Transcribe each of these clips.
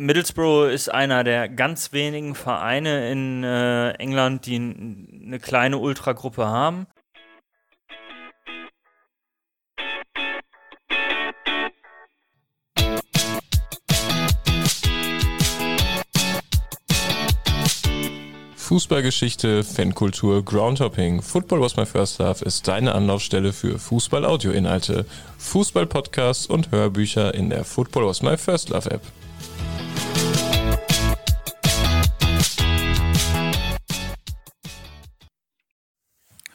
Middlesbrough ist einer der ganz wenigen Vereine in äh, England, die eine kleine Ultragruppe haben. Fußballgeschichte, Fankultur, Groundhopping. Football was my first love ist deine Anlaufstelle für Fußball-Audio-Inhalte, Fußball-Podcasts und Hörbücher in der Football was my first love App.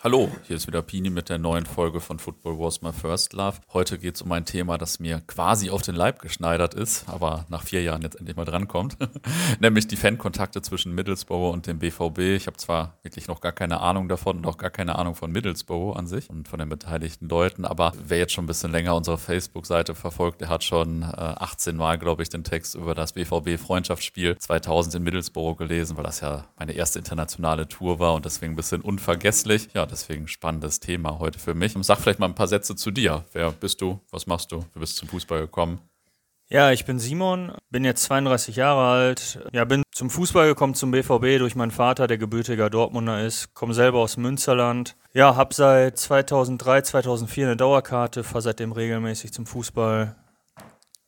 Hallo, hier ist wieder Pini mit der neuen Folge von Football Was My First Love. Heute geht es um ein Thema, das mir quasi auf den Leib geschneidert ist, aber nach vier Jahren jetzt endlich mal drankommt. Nämlich die Fankontakte zwischen Middlesbrough und dem BVB. Ich habe zwar wirklich noch gar keine Ahnung davon und auch gar keine Ahnung von Middlesbrough an sich und von den beteiligten Leuten, aber wer jetzt schon ein bisschen länger unsere Facebook-Seite verfolgt, der hat schon äh, 18 Mal, glaube ich, den Text über das BVB-Freundschaftsspiel 2000 in Middlesbrough gelesen, weil das ja meine erste internationale Tour war und deswegen ein bisschen unvergesslich. Ja, deswegen spannendes Thema heute für mich. Sag vielleicht mal ein paar Sätze zu dir. Wer bist du? Was machst du? Du bist zum Fußball gekommen. Ja, ich bin Simon, bin jetzt 32 Jahre alt. Ja, bin zum Fußball gekommen, zum BVB durch meinen Vater, der gebürtiger Dortmunder ist. Komme selber aus Münsterland. Ja, hab seit 2003, 2004 eine Dauerkarte, fahre seitdem regelmäßig zum Fußball.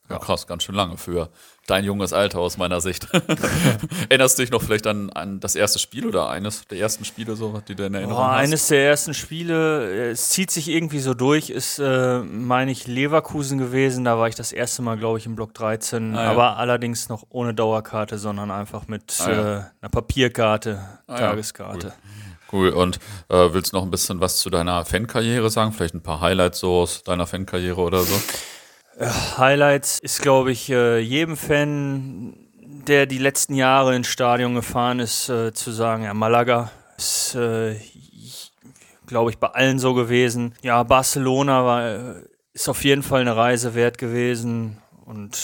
Ja, krass, ganz schön lange für dein junges Alter aus meiner Sicht. Erinnerst du dich noch vielleicht an, an das erste Spiel oder eines der ersten Spiele, so, die du in Erinnerung Boah, hast? Eines der ersten Spiele, es zieht sich irgendwie so durch, ist, äh, meine ich, Leverkusen gewesen. Da war ich das erste Mal, glaube ich, im Block 13. Ah, ja. Aber allerdings noch ohne Dauerkarte, sondern einfach mit ah, ja. äh, einer Papierkarte, ah, Tageskarte. Cool. Cool. Und äh, willst du noch ein bisschen was zu deiner Fankarriere sagen? Vielleicht ein paar Highlights so aus deiner Fankarriere oder so? Highlights ist, glaube ich, äh, jedem Fan, der die letzten Jahre ins Stadion gefahren ist, äh, zu sagen, ja, Malaga ist, äh, glaube ich, bei allen so gewesen. Ja, Barcelona war, ist auf jeden Fall eine Reise wert gewesen und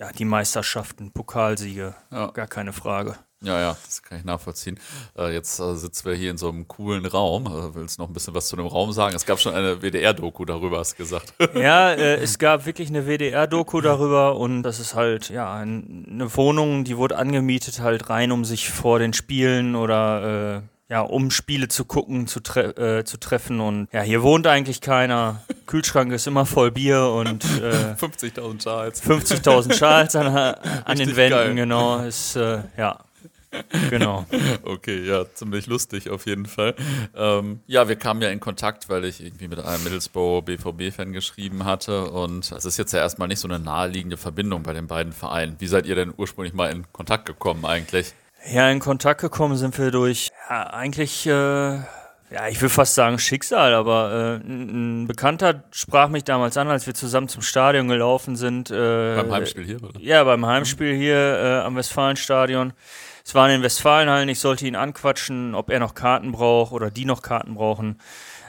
ja, die Meisterschaften, Pokalsiege, ja. gar keine Frage. Ja, ja, das kann ich nachvollziehen. Äh, jetzt äh, sitzen wir hier in so einem coolen Raum. Äh, willst du noch ein bisschen was zu dem Raum sagen? Es gab schon eine WDR-Doku darüber, hast du gesagt. Ja, äh, es gab wirklich eine WDR-Doku darüber und das ist halt, ja, ein, eine Wohnung, die wurde angemietet halt rein, um sich vor den Spielen oder äh, ja, um Spiele zu gucken, zu, tre äh, zu treffen. Und ja, hier wohnt eigentlich keiner. Kühlschrank ist immer voll Bier und äh, 50.000 Schals. 50.000 Schals an, an den Wänden, geil. genau. Ist, äh, ja, Genau. okay, ja, ziemlich lustig auf jeden Fall. Ähm, ja, wir kamen ja in Kontakt, weil ich irgendwie mit einem Middlesbrough BVB-Fan geschrieben hatte und es ist jetzt ja erstmal nicht so eine naheliegende Verbindung bei den beiden Vereinen. Wie seid ihr denn ursprünglich mal in Kontakt gekommen eigentlich? Ja, in Kontakt gekommen sind wir durch ja, eigentlich, äh, ja, ich will fast sagen Schicksal, aber äh, ein, Bekannter sprach mich damals an, als wir zusammen zum Stadion gelaufen sind. Äh, beim Heimspiel hier, oder? Ja, beim Heimspiel hier äh, am Westfalenstadion. Es waren in Westfalenhallen, ich sollte ihn anquatschen, ob er noch Karten braucht oder die noch Karten brauchen.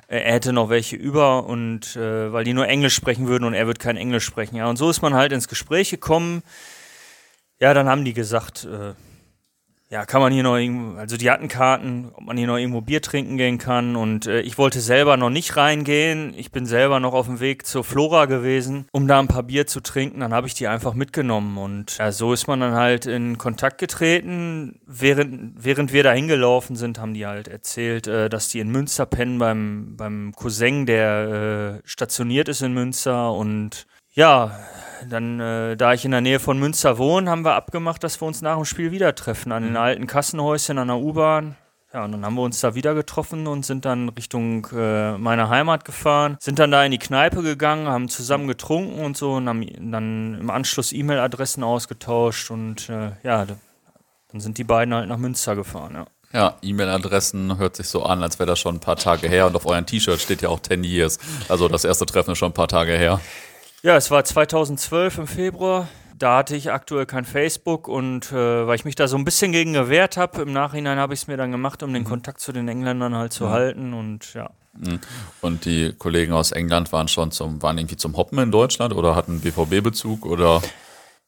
Er hätte noch welche über und äh, weil die nur Englisch sprechen würden und er wird kein Englisch sprechen. Ja, und so ist man halt ins Gespräch gekommen. Ja, dann haben die gesagt, äh, ja, kann man hier noch irgendwo, also die hatten Karten, ob man hier noch irgendwo Bier trinken gehen kann und äh, ich wollte selber noch nicht reingehen. Ich bin selber noch auf dem Weg zur Flora gewesen, um da ein paar Bier zu trinken. Dann habe ich die einfach mitgenommen und ja, so ist man dann halt in Kontakt getreten. Während, während wir da hingelaufen sind, haben die halt erzählt, äh, dass die in Münster pennen beim, beim Cousin, der äh, stationiert ist in Münster und ja, dann, äh, da ich in der Nähe von Münster wohne, haben wir abgemacht, dass wir uns nach dem Spiel wieder treffen an den mhm. alten Kassenhäuschen an der U-Bahn. Ja, und dann haben wir uns da wieder getroffen und sind dann Richtung äh, meiner Heimat gefahren, sind dann da in die Kneipe gegangen, haben zusammen getrunken und so und haben dann im Anschluss E-Mail-Adressen ausgetauscht und äh, ja, dann sind die beiden halt nach Münster gefahren, ja. Ja, E-Mail-Adressen hört sich so an, als wäre das schon ein paar Tage her und auf euren T-Shirt steht ja auch 10 Years. Also das erste Treffen ist schon ein paar Tage her. Ja, es war 2012 im Februar. Da hatte ich aktuell kein Facebook und äh, weil ich mich da so ein bisschen gegen gewehrt habe, im Nachhinein habe ich es mir dann gemacht, um den mhm. Kontakt zu den Engländern halt zu mhm. halten und ja. Mhm. Und die Kollegen aus England waren schon zum, waren irgendwie zum Hoppen in Deutschland oder hatten BVB-Bezug oder?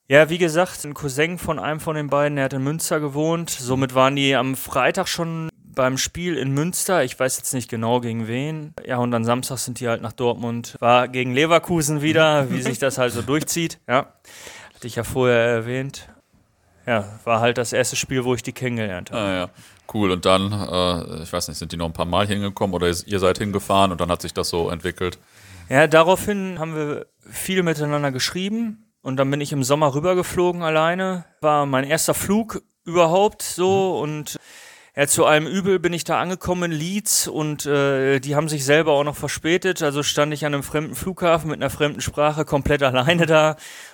Ja, wie gesagt, ein Cousin von einem von den beiden, der hat in Münster gewohnt. Somit waren die am Freitag schon beim Spiel in Münster, ich weiß jetzt nicht genau gegen wen. Ja, und dann Samstag sind die halt nach Dortmund. War gegen Leverkusen wieder, wie sich das halt so durchzieht. Ja. hatte ich ja vorher erwähnt. Ja, war halt das erste Spiel, wo ich die kennengelernt habe. Ah, ja. Cool. Und dann, äh, ich weiß nicht, sind die noch ein paar Mal hingekommen oder ihr seid hingefahren und dann hat sich das so entwickelt? Ja, daraufhin haben wir viel miteinander geschrieben und dann bin ich im Sommer rübergeflogen alleine. War mein erster Flug überhaupt so mhm. und ja, zu allem Übel bin ich da angekommen in Leeds und äh, die haben sich selber auch noch verspätet. Also stand ich an einem fremden Flughafen mit einer fremden Sprache komplett alleine da.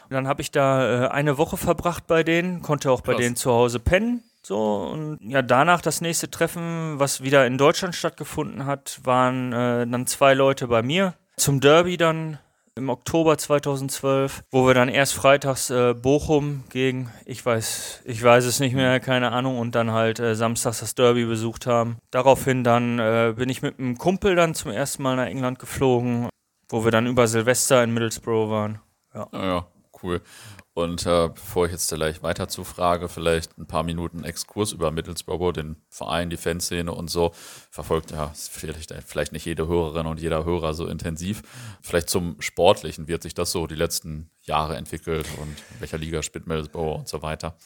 Und dann habe ich da äh, eine Woche verbracht bei denen, konnte auch bei denen zu Hause pennen. So, und ja, danach das nächste Treffen, was wieder in Deutschland stattgefunden hat, waren äh, dann zwei Leute bei mir. Zum Derby dann im Oktober 2012, wo wir dann erst freitags äh, Bochum gegen, ich weiß, ich weiß es nicht mehr, keine Ahnung, und dann halt äh, samstags das Derby besucht haben. Daraufhin dann äh, bin ich mit einem Kumpel dann zum ersten Mal nach England geflogen, wo wir dann über Silvester in Middlesbrough waren. Ja, ja cool. Und äh, bevor ich jetzt gleich weiter zu frage, vielleicht ein paar Minuten Exkurs über Middlesbrough, den Verein, die Fanszene und so. Verfolgt ja vielleicht, vielleicht nicht jede Hörerin und jeder Hörer so intensiv. Vielleicht zum Sportlichen, wird sich das so die letzten Jahre entwickelt und in welcher Liga spielt Middlesbrough und so weiter?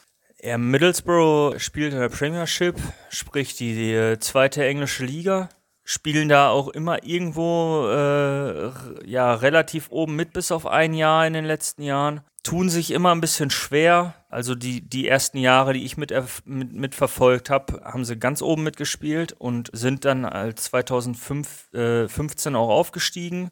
Ja, Middlesbrough spielt in der Premiership, sprich die, die zweite englische Liga spielen da auch immer irgendwo äh, ja relativ oben mit bis auf ein Jahr in den letzten Jahren tun sich immer ein bisschen schwer. Also die, die ersten Jahre, die ich mit, mit, mit habe, haben sie ganz oben mitgespielt und sind dann als 2015 äh, auch aufgestiegen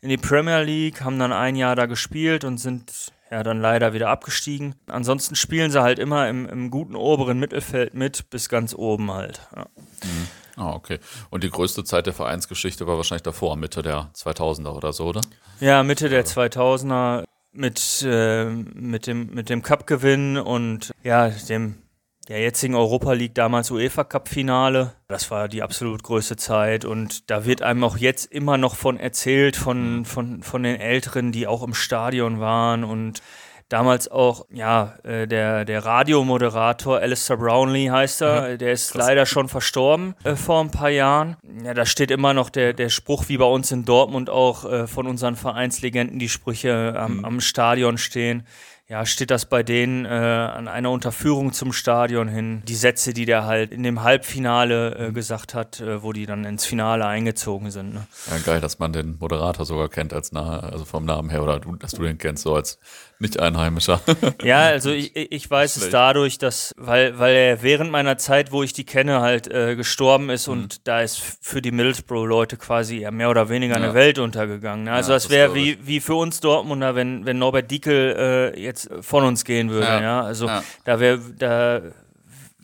in die Premier League, haben dann ein Jahr da gespielt und sind ja dann leider wieder abgestiegen. Ansonsten spielen sie halt immer im, im guten oberen Mittelfeld mit, bis ganz oben halt. Ja. Mhm. Ah, okay. Und die größte Zeit der Vereinsgeschichte war wahrscheinlich davor, Mitte der 2000er oder so, oder? Ja, Mitte der 2000er mit, äh, mit dem, mit dem Cup-Gewinn und ja, dem der jetzigen Europa League, damals UEFA Cup Finale. Das war die absolut größte Zeit und da wird einem auch jetzt immer noch von erzählt, von, von, von den Älteren, die auch im Stadion waren und damals auch, ja, äh, der, der Radiomoderator Alistair Brownlee heißt er, ja, der ist krass. leider schon verstorben äh, vor ein paar Jahren. Ja, da steht immer noch der, der Spruch, wie bei uns in Dortmund auch äh, von unseren Vereinslegenden die Sprüche am, mhm. am Stadion stehen ja, steht das bei denen äh, an einer Unterführung zum Stadion hin. Die Sätze, die der halt in dem Halbfinale äh, gesagt hat, äh, wo die dann ins Finale eingezogen sind. Ne? Ja, geil, dass man den Moderator sogar kennt als nahe, also vom Namen her, oder du, dass du den kennst, so als nicht-Einheimischer. Ja, also ich, ich weiß es dadurch, dass, weil, weil er während meiner Zeit, wo ich die kenne, halt äh, gestorben ist mhm. und da ist für die Middlesbrough-Leute quasi mehr oder weniger ja. eine Welt untergegangen. Ne? Also ja, das wäre wie, wie für uns Dortmunder, wenn, wenn Norbert Dickel äh, jetzt von uns gehen würde. Ja, ja? Also da wäre da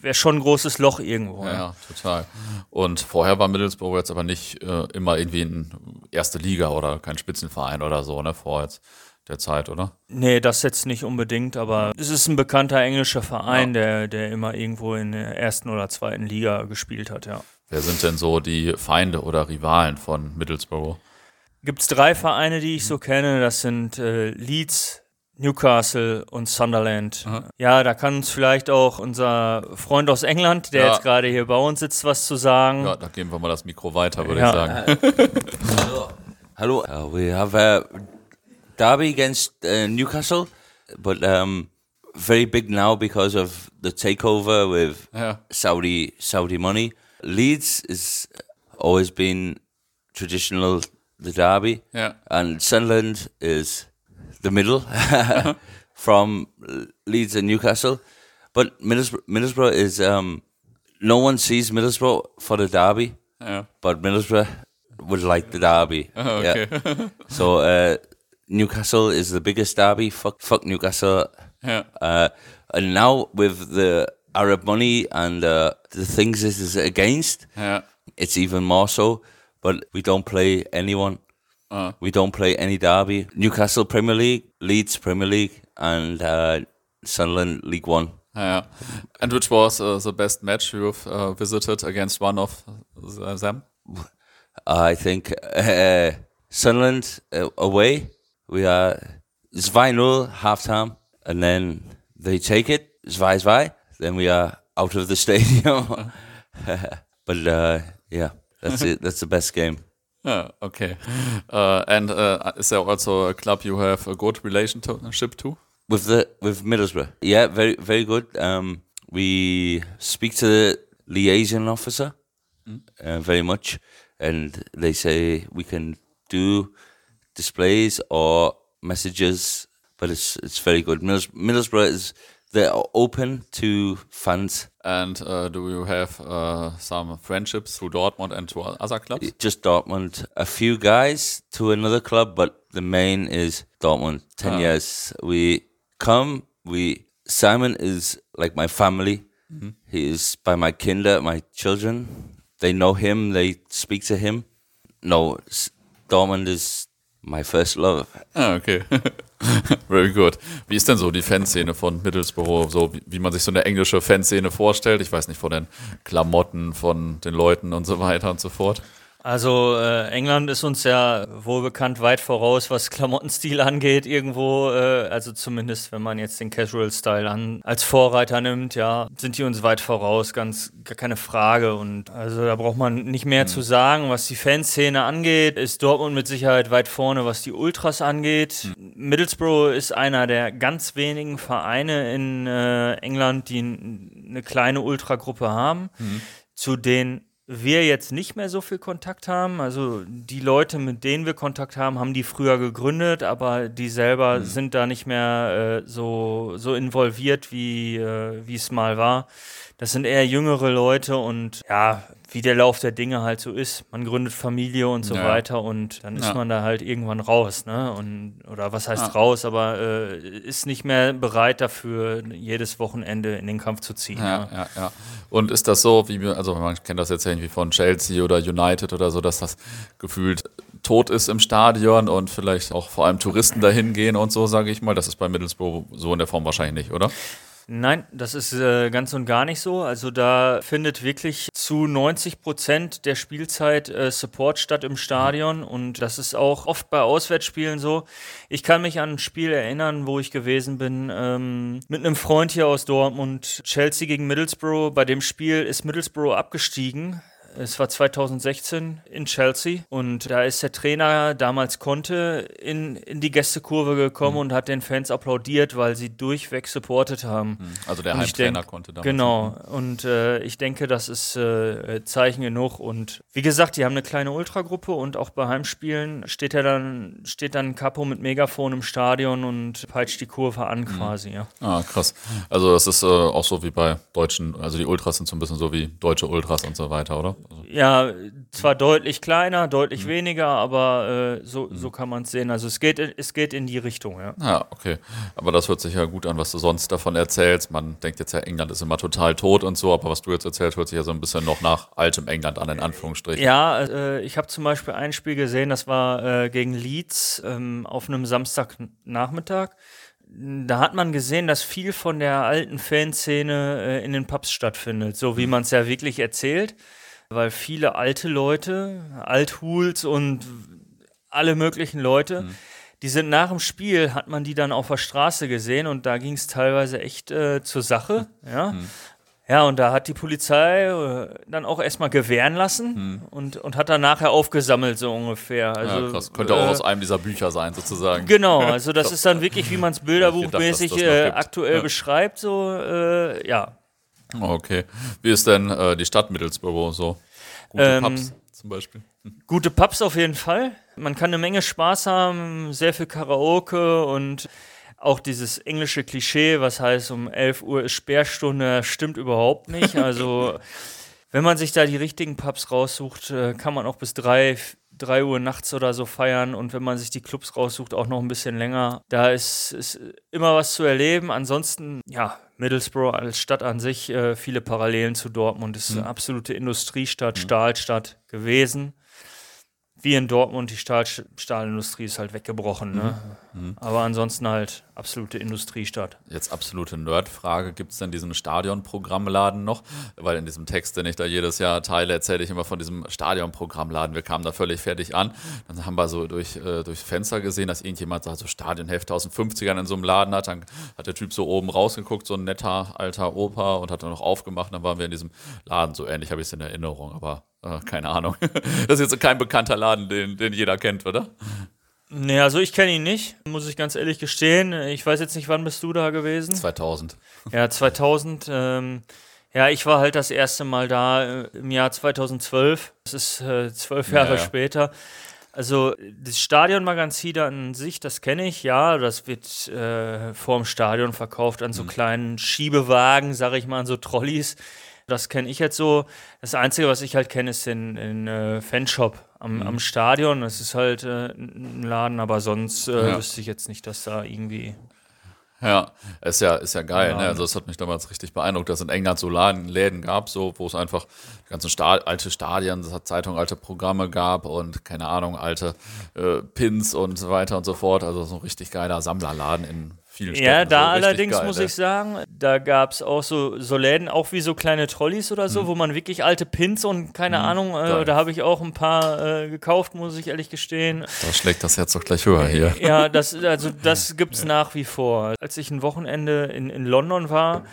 wäre schon ein großes Loch irgendwo. Ja, ja, total. Und vorher war Middlesbrough jetzt aber nicht äh, immer irgendwie in erste Liga oder kein Spitzenverein oder so, ne? Vor jetzt der Zeit, oder? Nee, das jetzt nicht unbedingt, aber es ist ein bekannter englischer Verein, ja. der, der immer irgendwo in der ersten oder zweiten Liga gespielt hat, ja. Wer sind denn so die Feinde oder Rivalen von Middlesbrough? Gibt es drei Vereine, die ich so kenne. Das sind äh, Leeds, Newcastle und Sunderland. Aha. Ja, da kann uns vielleicht auch unser Freund aus England, der ja. jetzt gerade hier bei uns sitzt, was zu sagen. Ja, da geben wir mal das Mikro weiter, würde ja. ich sagen. Hallo. Uh, we have a derby against uh, Newcastle, but um, very big now because of the takeover with yeah. Saudi Saudi money. Leeds has always been traditional the derby, yeah. and Sunderland is the middle from Leeds and Newcastle. But Middlesbrough, Middlesbrough is um, no one sees Middlesbrough for the derby, yeah. but Middlesbrough would like the derby. Oh, okay. Yeah. so uh, Newcastle is the biggest derby. Fuck, fuck Newcastle. Yeah. Uh, and now with the Arab money and uh, the things this is against, yeah. it's even more so. But we don't play anyone. Uh. We don't play any derby. Newcastle Premier League, Leeds Premier League, and uh, Sunderland League One. Yeah. And which was uh, the best match you've uh, visited against one of them? I think uh, Sunderland uh, away we are 5 half time, and then they take it, 2 2. Then we are out of the stadium. but uh, yeah, that's it. That's the best game. Yeah, okay. Uh, and uh, is there also a club you have a good relationship to? With the with Middlesbrough, yeah, very very good. Um, we speak to the liaison officer mm. uh, very much, and they say we can do displays or messages, but it's it's very good. Middles- Middlesbrough is they're open to fans. And uh, do you have uh, some friendships through Dortmund and to other clubs? Just Dortmund. A few guys to another club, but the main is Dortmund. Ten ah. years. We come. We Simon is like my family. Mm-hmm. He is by my kinder, my children. They know him. They speak to him. No, Dortmund is my first love. Ah, okay. Very good. Wie ist denn so die Fanszene von Middlesbrough, so wie, wie, man sich so eine englische Fanszene vorstellt? Ich weiß nicht, von den Klamotten, von den Leuten und so weiter und so fort. Also äh, England ist uns ja wohl bekannt weit voraus, was Klamottenstil angeht, irgendwo, äh, also zumindest wenn man jetzt den Casual Style an, als Vorreiter nimmt, ja, sind die uns weit voraus, ganz gar keine Frage. Und also da braucht man nicht mehr mhm. zu sagen. Was die Fanszene angeht, ist Dortmund mit Sicherheit weit vorne, was die Ultras angeht. Mhm. Middlesbrough ist einer der ganz wenigen Vereine in äh, England, die eine kleine Ultragruppe haben. Mhm. Zu den wir jetzt nicht mehr so viel Kontakt haben. Also die Leute, mit denen wir Kontakt haben, haben die früher gegründet, aber die selber mhm. sind da nicht mehr äh, so, so involviert, wie äh, es mal war. Das sind eher jüngere Leute und ja, wie der Lauf der Dinge halt so ist. Man gründet Familie und so ja. weiter und dann ist ja. man da halt irgendwann raus, ne? Und, oder was heißt ja. raus, aber äh, ist nicht mehr bereit dafür, jedes Wochenende in den Kampf zu ziehen. Ja, ja, ja. Und ist das so, wie wir, also man kennt das jetzt ja irgendwie von Chelsea oder United oder so, dass das gefühlt tot ist im Stadion und vielleicht auch vor allem Touristen dahin gehen und so, sage ich mal. Das ist bei Middlesbrough so in der Form wahrscheinlich nicht, oder? Nein, das ist äh, ganz und gar nicht so. Also da findet wirklich zu 90 Prozent der Spielzeit äh, Support statt im Stadion und das ist auch oft bei Auswärtsspielen so. Ich kann mich an ein Spiel erinnern, wo ich gewesen bin ähm, mit einem Freund hier aus Dortmund, Chelsea gegen Middlesbrough. Bei dem Spiel ist Middlesbrough abgestiegen es war 2016 in Chelsea und da ist der Trainer damals Conte in, in die Gästekurve gekommen mhm. und hat den Fans applaudiert, weil sie durchweg supportet haben. Mhm. Also der Heimtrainer konnte damals. Genau. Und äh, ich denke, das ist äh, Zeichen genug. Und wie gesagt, die haben eine kleine Ultragruppe und auch bei Heimspielen steht er dann, steht dann Capo mit Megafon im Stadion und peitscht die Kurve an mhm. quasi, ja. Ah, krass. Also das ist äh, auch so wie bei Deutschen, also die Ultras sind so ein bisschen so wie deutsche Ultras und so weiter, oder? Also ja, zwar deutlich kleiner, deutlich mhm. weniger, aber äh, so, mhm. so kann man es sehen. Also es geht, es geht in die Richtung, ja. Ja, okay. Aber das hört sich ja gut an, was du sonst davon erzählst. Man denkt jetzt ja, England ist immer total tot und so, aber was du jetzt erzählst, hört sich ja so ein bisschen noch nach altem England an, in Anführungsstrichen. Ja, äh, ich habe zum Beispiel ein Spiel gesehen, das war äh, gegen Leeds ähm, auf einem Samstagnachmittag da hat man gesehen, dass viel von der alten Fanszene äh, in den Pubs stattfindet, so wie mhm. man es ja wirklich erzählt weil viele alte Leute, Althuls und alle möglichen Leute, mhm. die sind nach dem Spiel, hat man die dann auf der Straße gesehen und da ging es teilweise echt äh, zur Sache. Mhm. Ja. Mhm. Ja, und da hat die Polizei äh, dann auch erstmal gewähren lassen hm. und, und hat dann nachher aufgesammelt, so ungefähr. Also, ja, krass. Könnte äh, auch aus einem dieser Bücher sein, sozusagen. Genau, also das ist dann wirklich, wie man es bilderbuchmäßig äh, aktuell ja. beschreibt, so, äh, ja. Okay. Wie ist denn äh, die Stadt Middlesbrough so? Gute ähm, Pubs zum Beispiel. Hm. Gute Pubs auf jeden Fall. Man kann eine Menge Spaß haben, sehr viel Karaoke und auch dieses englische Klischee, was heißt, um 11 Uhr ist Sperrstunde, stimmt überhaupt nicht. Also, wenn man sich da die richtigen Pubs raussucht, äh, kann man auch bis 3, 3 Uhr nachts oder so feiern und wenn man sich die Clubs raussucht, auch noch ein bisschen länger. Da ist, ist immer was zu erleben. Ansonsten, ja, Middlesbrough als Stadt an sich äh, viele Parallelen zu Dortmund. Es ist mhm. eine absolute Industriestadt, mhm. Stahlstadt gewesen wie in Dortmund, die Stahl Stahlindustrie ist halt weggebrochen. Ne? Mhm. mhm. Aber ansonsten halt absolute Industriestadt. Jetzt absolute Nerdfrage: Gibt es denn diesen Stadionprogrammladen noch? Weil in diesem Text, den ich da jedes Jahr teile, erzähle ich immer von diesem Stadionprogrammladen. Wir kamen da völlig fertig an. Dann haben wir so durch, äh, durch Fenster gesehen, dass irgendjemand so Stadionhefte aus den 50ern in so einem Laden hat. Dann hat der Typ so oben rausgeguckt, so ein netter alter Opa, und hat dann noch aufgemacht. Dann waren wir in diesem Laden. So ähnlich habe ich es in Erinnerung, aber äh, keine Ahnung. Das ist jetzt kein bekannter Laden, den, den jeder kennt, oder? Nee, also ich kenne ihn nicht, muss ich ganz ehrlich gestehen. Ich weiß jetzt nicht, wann bist du da gewesen? 2000. Ja, 2000. Ähm, ja, ich war halt das erste Mal da äh, im Jahr 2012. Das ist äh, zwölf Jahre ja, ja. später. Also das Stadionmagazin an sich, das kenne ich, ja. Das wird äh, vorm Stadion verkauft an so mhm. kleinen Schiebewagen, sage ich mal, an so Trolleys. Das kenne ich jetzt so. Das Einzige, was ich halt kenne, ist den, den äh, Fanshop am, mhm. am, Stadion. Das ist halt äh, ein Laden, aber sonst äh, ja. wüsste ich jetzt nicht, dass da irgendwie ja, ist ja, ist ja geil. Ne? Also das hat mich damals richtig beeindruckt, dass es in England so Laden, Läden gab, so, wo es einfach die ganzen Sta alte Stadien, es hat Zeitungen, alte Programme gab und keine Ahnung, alte äh, Pins und so weiter und so fort. Also so ein richtig geiler Sammlerladen in vielen Städten. Ja, da allerdings geil, muss ne? ich sagen, da gab es auch so, so Läden, auch wie so kleine Trolleys oder so, mhm. wo man wirklich alte Pins und keine mhm, Ahnung, äh, da habe ich auch ein paar äh, gekauft, muss ich ehrlich gestehen. Da schlägt das Herz doch gleich höher hier. Ja, das, also das gibt es ja. nach wie vor. Als ich ein Wochenende in, in London war,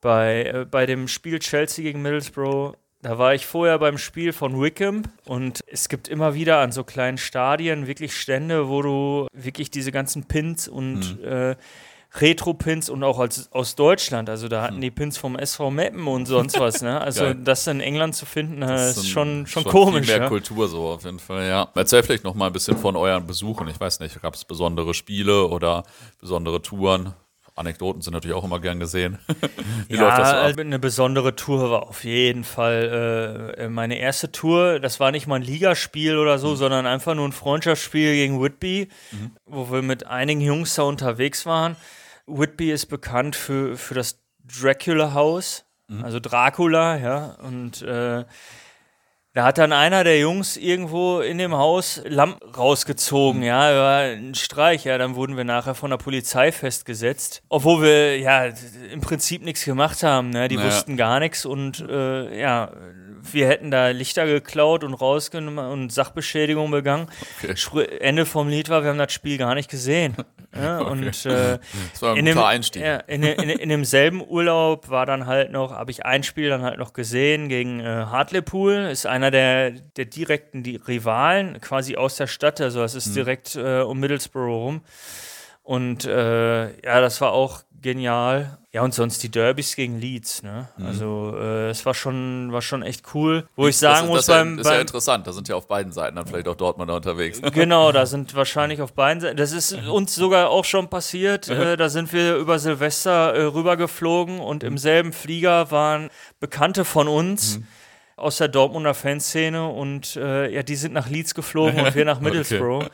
bei, äh, bei dem Spiel Chelsea gegen Middlesbrough, da war ich vorher beim Spiel von Wickham und es gibt immer wieder an so kleinen Stadien wirklich Stände, wo du wirklich diese ganzen Pins und mhm. äh, Retro-Pins und auch als, aus Deutschland. Also da hatten hm. die Pins vom SV Meppen und sonst was. Ne? Also das in England zu finden, das ist schon, schon, schon komisch. Viel mehr ja? Kultur so auf jeden Fall, ja. Erzähl vielleicht noch mal ein bisschen von euren Besuchen. Ich weiß nicht, gab es besondere Spiele oder besondere Touren? Anekdoten sind natürlich auch immer gern gesehen. Wie ja, läuft das so ab? eine besondere Tour war auf jeden Fall äh, meine erste Tour. Das war nicht mal ein Ligaspiel oder so, mhm. sondern einfach nur ein Freundschaftsspiel gegen Whitby, mhm. wo wir mit einigen Jungs da unterwegs waren. Whitby ist bekannt für, für das Dracula-Haus, mhm. also Dracula, ja, und äh, da hat dann einer der Jungs irgendwo in dem Haus Lampen rausgezogen, mhm. ja, war ein Streich, ja, dann wurden wir nachher von der Polizei festgesetzt, obwohl wir ja im Prinzip nichts gemacht haben, ne? die naja. wussten gar nichts und äh, ja, wir hätten da Lichter geklaut und rausgenommen und Sachbeschädigung begangen. Okay. Ende vom Lied war, wir haben das Spiel gar nicht gesehen. Ja, okay. Und äh, das war ein guter dem, Einstieg. Ja, in, in, in, demselben Urlaub war dann halt noch, habe ich ein Spiel dann halt noch gesehen gegen äh, Hartlepool, ist einer der, der direkten die Rivalen, quasi aus der Stadt, also es ist mhm. direkt äh, um Middlesbrough rum. Und äh, ja, das war auch genial. Ja, und sonst die Derbys gegen Leeds, ne? Mhm. Also äh, es war schon, war schon echt cool. Wo ich sagen das muss, das beim, ist ja interessant, da sind ja auf beiden Seiten dann vielleicht auch Dortmunder unterwegs. Genau, da sind wahrscheinlich auf beiden Seiten. Das ist uns sogar auch schon passiert. Mhm. Äh, da sind wir über Silvester äh, rübergeflogen und im selben Flieger waren Bekannte von uns. Mhm aus der Dortmunder Fanszene und äh, ja, die sind nach Leeds geflogen und wir nach Middlesbrough. Okay.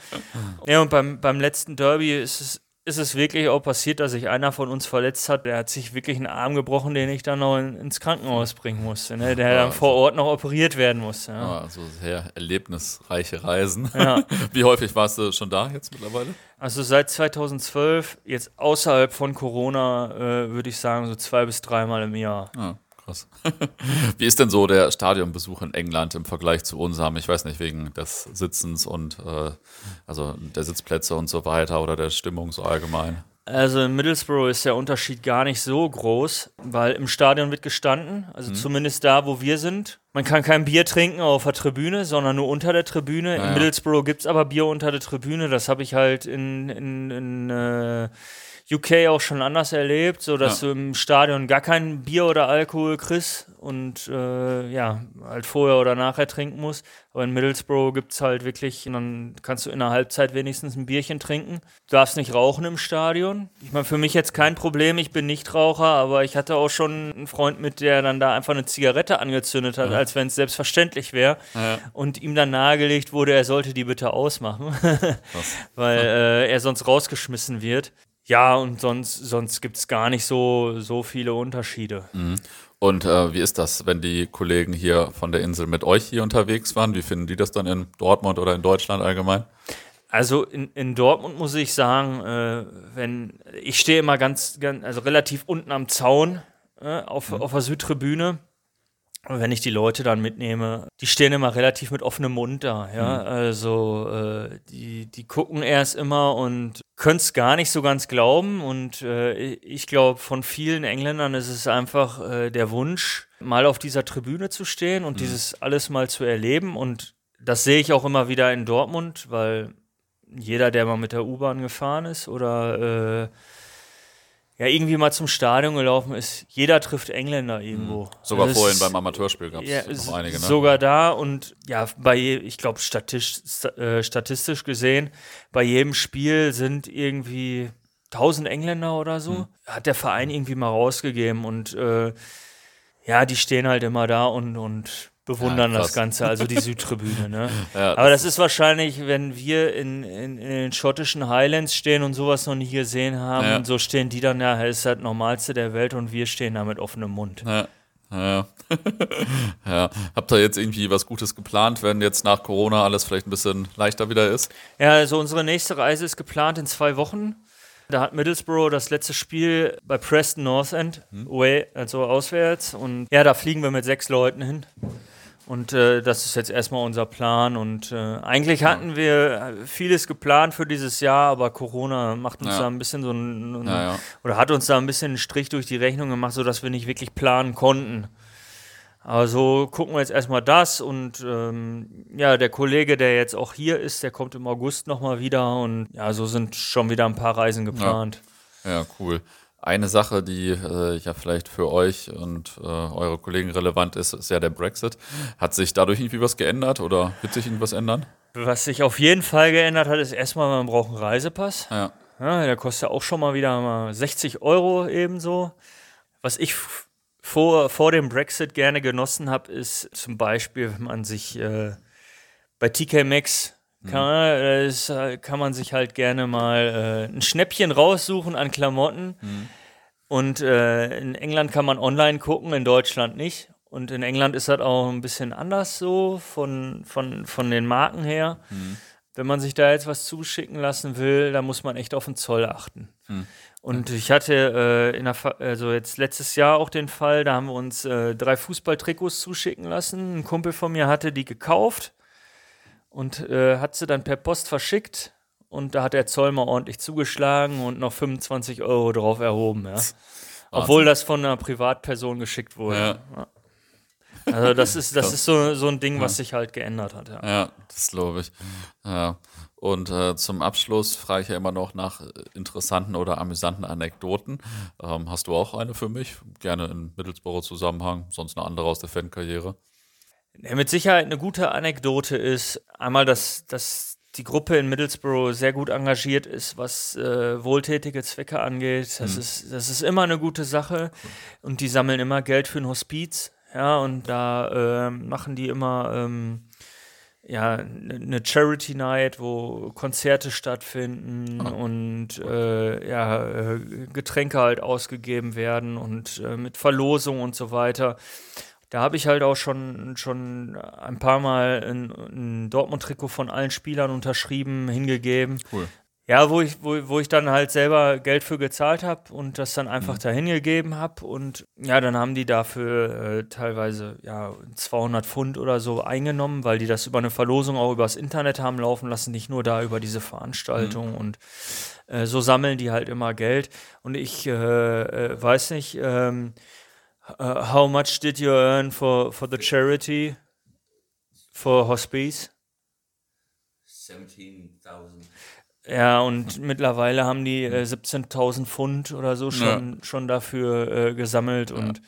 Ja, und beim, beim letzten Derby ist es ist es wirklich auch passiert, dass sich einer von uns verletzt hat. Der hat sich wirklich einen Arm gebrochen, den ich dann noch in, ins Krankenhaus bringen musste. Ne? Der ja, dann vor Ort noch operiert werden musste. Ja. ja also sehr erlebnisreiche Reisen. Ja. Wie häufig warst du schon da jetzt mittlerweile? Also seit 2012, jetzt außerhalb von Corona, äh, würde ich sagen, so zwei bis dreimal im Jahr. Ja. Krass. Wie ist denn so der Stadionbesuch in England im Vergleich zu unserem? Ich weiß nicht, wegen des Sitzens und äh, also der Sitzplätze und so weiter oder der Stimmung so allgemein. Also in Middlesbrough ist der Unterschied gar nicht so groß, weil im Stadion wird gestanden, also mhm. zumindest da, wo wir sind. Man kann kein Bier trinken auf der Tribüne, sondern nur unter der Tribüne. Naja. In Middlesbrough gibt es aber Bier unter der Tribüne. Das habe ich halt in, in, in äh, UK auch schon anders erlebt, so dass ja. du im Stadion gar kein Bier oder Alkohol kriegst und äh, ja, halt vorher oder nachher trinken musst. Aber in Middlesbrough gibt es halt wirklich, dann kannst du in der Halbzeit wenigstens ein Bierchen trinken. Du darfst nicht rauchen im Stadion. Ich meine, für mich jetzt kein Problem, ich bin nicht Raucher, aber ich hatte auch schon einen Freund mit, der dann da einfach eine Zigarette angezündet hat, ja. als wenn es selbstverständlich wäre. Ja. Und ihm dann nahegelegt wurde, er sollte die bitte ausmachen, weil äh, er sonst rausgeschmissen wird. Ja, und sonst, sonst gibt es gar nicht so, so viele Unterschiede. Mhm. Und äh, wie ist das, wenn die Kollegen hier von der Insel mit euch hier unterwegs waren? Wie finden die das dann in Dortmund oder in Deutschland allgemein? Also in, in Dortmund muss ich sagen, äh, wenn ich stehe immer ganz, ganz, also relativ unten am Zaun äh, auf, mhm. auf der Südtribüne wenn ich die Leute dann mitnehme, die stehen immer relativ mit offenem Mund da, ja. Mhm. Also äh, die, die gucken erst immer und können es gar nicht so ganz glauben. Und äh, ich glaube, von vielen Engländern ist es einfach äh, der Wunsch, mal auf dieser Tribüne zu stehen und mhm. dieses alles mal zu erleben. Und das sehe ich auch immer wieder in Dortmund, weil jeder, der mal mit der U-Bahn gefahren ist oder äh, ja irgendwie mal zum Stadion gelaufen ist, jeder trifft Engländer irgendwo. Mhm. Sogar das vorhin beim Amateurspiel gab es ja, noch einige. Ne? Sogar da und ja, bei, ich glaube, statistisch, äh, statistisch gesehen, bei jedem Spiel sind irgendwie 1000 Engländer oder so, mhm. hat der Verein irgendwie mal rausgegeben und äh, ja, die stehen halt immer da und, und bewundern ja, das Ganze, also die Südtribüne. Ne? Ja, Aber das ist wahrscheinlich, wenn wir in, in, in, den schottischen Highlands stehen und sowas noch nie gesehen haben, ja. und so stehen die dann, ja, das ist halt das Normalste der Welt und wir stehen da mit offenem Mund. Ja. Ja. ja. Habt ihr jetzt irgendwie was Gutes geplant, wenn jetzt nach Corona alles vielleicht ein bisschen leichter wieder ist? Ja, also unsere nächste Reise ist geplant in zwei Wochen. Da hat Middlesbrough das letzte Spiel bei Preston North End, hm. away, also auswärts. Und ja, da fliegen wir mit sechs Leuten hin. Und äh, das ist jetzt erstmal unser Plan. Und äh, eigentlich hatten wir vieles geplant für dieses Jahr, aber Corona macht uns ja. da ein bisschen so ein, ja, ja. oder hat uns da ein bisschen einen Strich durch die Rechnung gemacht, sodass wir nicht wirklich planen konnten. Aber so gucken wir jetzt erstmal das und ähm, ja, der Kollege, der jetzt auch hier ist, der kommt im August nochmal wieder und ja, so sind schon wieder ein paar Reisen geplant. Ja, cool. Eine Sache, die äh, ja vielleicht für euch und äh, eure Kollegen relevant ist, ist ja der Brexit. Hat sich dadurch irgendwie was geändert oder wird sich irgendwas ändern? Was sich auf jeden Fall geändert hat, ist erstmal, man braucht einen Reisepass. Ja. ja der kostet auch schon mal wieder mal 60 Euro ebenso. Was ich vor, vor dem Brexit gerne genossen habe, ist zum Beispiel, wenn man sich äh, bei TK Maxx kann, mhm. kann man sich halt gerne mal äh, ein Schnäppchen raussuchen an Klamotten. Mhm. Und äh, in England kann man online gucken, in Deutschland nicht. Und in England ist das auch ein bisschen anders so von, von, von den Marken her. Mhm. Wenn man sich da jetzt was zuschicken lassen will, da muss man echt auf den Zoll achten. Mhm. Und ich hatte äh, in der also jetzt letztes Jahr auch den Fall, da haben wir uns äh, drei Fußballtrikots zuschicken lassen. Ein Kumpel von mir hatte die gekauft und äh, hat sie dann per Post verschickt und da hat der Zoll mal ordentlich zugeschlagen und noch 25 Euro drauf erhoben, ja. Obwohl das von einer Privatperson geschickt wurde. Ja. Also das ist, das ist so, so ein Ding, was sich halt geändert hat, ja. Ja, das glaube ich. Ja. Und äh, zum Abschluss frage ich ja immer noch nach interessanten oder amüsanten Anekdoten. Ähm, hast du auch eine für mich? Gerne in Middlesbrough-Zusammenhang, sonst eine andere aus der Fankarriere? Mit Sicherheit eine gute Anekdote ist einmal, dass, dass die Gruppe in Middlesbrough sehr gut engagiert ist, was äh, wohltätige Zwecke angeht. Das, mhm. ist, das ist immer eine gute Sache. Und die sammeln immer Geld für ein Hospiz. Ja, und da äh, machen die immer ähm, ja, eine Charity Night, wo Konzerte stattfinden oh. und äh, ja, äh, Getränke halt ausgegeben werden und äh, mit Verlosung und so weiter da habe ich halt auch schon, schon ein paar Mal ein, ein Dortmund-Trikot von allen Spielern unterschrieben, hingegeben. Cool. Ja, wo ich, wo, wo ich dann halt selber Geld für gezahlt habe und das dann einfach mhm. dahin gegeben habe. Und ja, dann haben die dafür äh, teilweise ja 200 Pfund oder so eingenommen, weil die das über eine Verlosung auch übers Internet haben laufen lassen, nicht nur da über diese Veranstaltung. Mhm. Und äh, so sammeln die halt immer Geld. Und ich äh, äh weiß nicht, ähm, Uh, how much did you earn for, for the charity for Hospice? 17.000. Ja, und mittlerweile haben die äh, 17.000 Pfund oder so schon, ja. schon dafür äh, gesammelt ja. und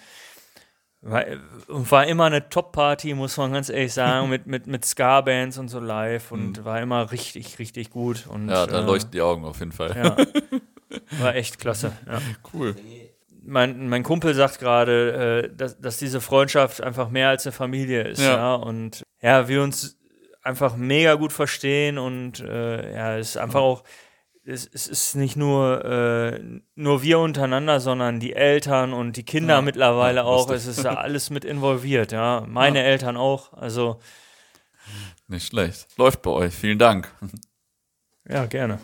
war, war, immer eine Top-Party, muss man ganz ehrlich sagen, mit, mit, mit Ska-Bands und so live und mhm. war immer richtig, richtig gut. Und, ja, da äh, leuchten die Augen auf jeden Fall. Ja, war echt klasse. Ja. Cool mein, mein Kumpel sagt gerade, äh, dass, dass diese Freundschaft einfach mehr als eine Familie ist. Ja. ja. Und ja, wir uns einfach mega gut verstehen und äh, ja, es ist einfach auch, es, es ist nicht nur, äh, nur wir untereinander, sondern die Eltern und die Kinder ja. mittlerweile ja, auch. Es ist alles mit involviert, ja. Meine Eltern auch. Also. Nicht schlecht. Läuft bei euch. Vielen Dank. Ja, gerne.